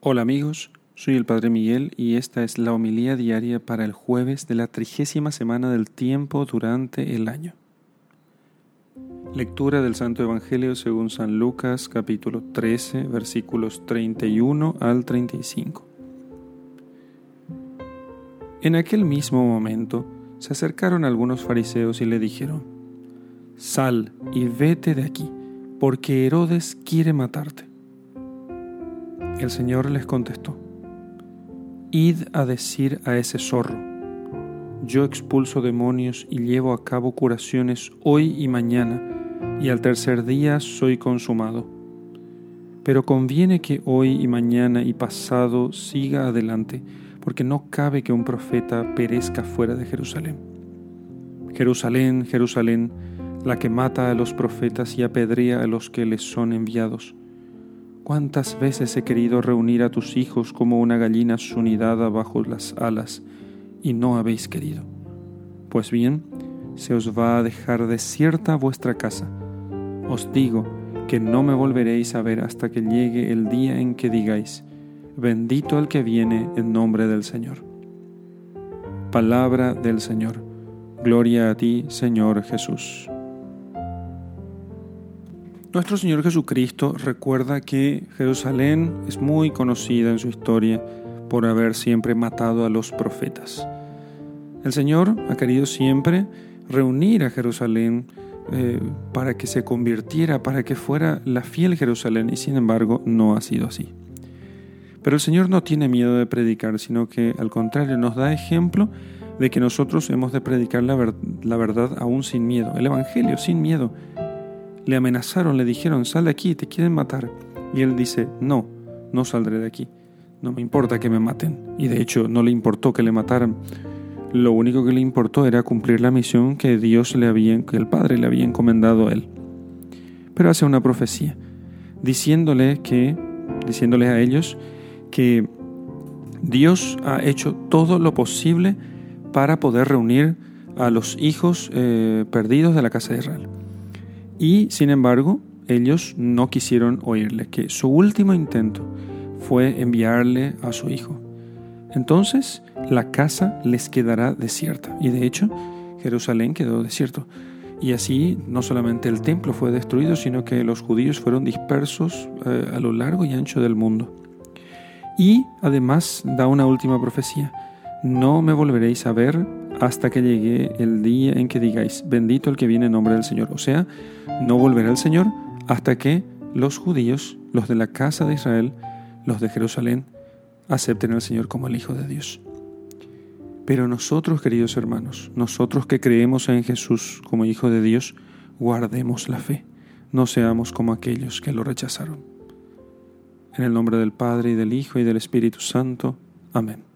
Hola amigos, soy el Padre Miguel y esta es la homilía diaria para el jueves de la trigésima semana del tiempo durante el año. Lectura del Santo Evangelio según San Lucas capítulo 13 versículos 31 al 35. En aquel mismo momento se acercaron algunos fariseos y le dijeron, Sal y vete de aquí, porque Herodes quiere matarte. El Señor les contestó, Id a decir a ese zorro, yo expulso demonios y llevo a cabo curaciones hoy y mañana, y al tercer día soy consumado. Pero conviene que hoy y mañana y pasado siga adelante, porque no cabe que un profeta perezca fuera de Jerusalén. Jerusalén, Jerusalén, la que mata a los profetas y apedrea a los que les son enviados. ¿Cuántas veces he querido reunir a tus hijos como una gallina su nidada bajo las alas, y no habéis querido? Pues bien, se os va a dejar desierta vuestra casa. Os digo que no me volveréis a ver hasta que llegue el día en que digáis, bendito el que viene en nombre del Señor. Palabra del Señor. Gloria a ti, Señor Jesús. Nuestro Señor Jesucristo recuerda que Jerusalén es muy conocida en su historia por haber siempre matado a los profetas. El Señor ha querido siempre reunir a Jerusalén eh, para que se convirtiera, para que fuera la fiel Jerusalén, y sin embargo no ha sido así. Pero el Señor no tiene miedo de predicar, sino que al contrario nos da ejemplo de que nosotros hemos de predicar la, la verdad aún sin miedo, el Evangelio sin miedo, le amenazaron, le dijeron, sal de aquí, te quieren matar. Y él dice, no, no saldré de aquí. No me importa que me maten. Y de hecho no le importó que le mataran. Lo único que le importó era cumplir la misión que Dios le había, que el Padre le había encomendado a él. Pero hace una profecía, diciéndole que, a ellos que Dios ha hecho todo lo posible para poder reunir a los hijos eh, perdidos de la casa de Israel. Y sin embargo, ellos no quisieron oírle, que su último intento fue enviarle a su hijo. Entonces la casa les quedará desierta. Y de hecho, Jerusalén quedó desierto. Y así no solamente el templo fue destruido, sino que los judíos fueron dispersos eh, a lo largo y ancho del mundo. Y además da una última profecía. No me volveréis a ver hasta que llegue el día en que digáis, bendito el que viene en nombre del Señor. O sea, no volverá el Señor hasta que los judíos, los de la casa de Israel, los de Jerusalén, acepten al Señor como el Hijo de Dios. Pero nosotros, queridos hermanos, nosotros que creemos en Jesús como Hijo de Dios, guardemos la fe, no seamos como aquellos que lo rechazaron. En el nombre del Padre y del Hijo y del Espíritu Santo. Amén.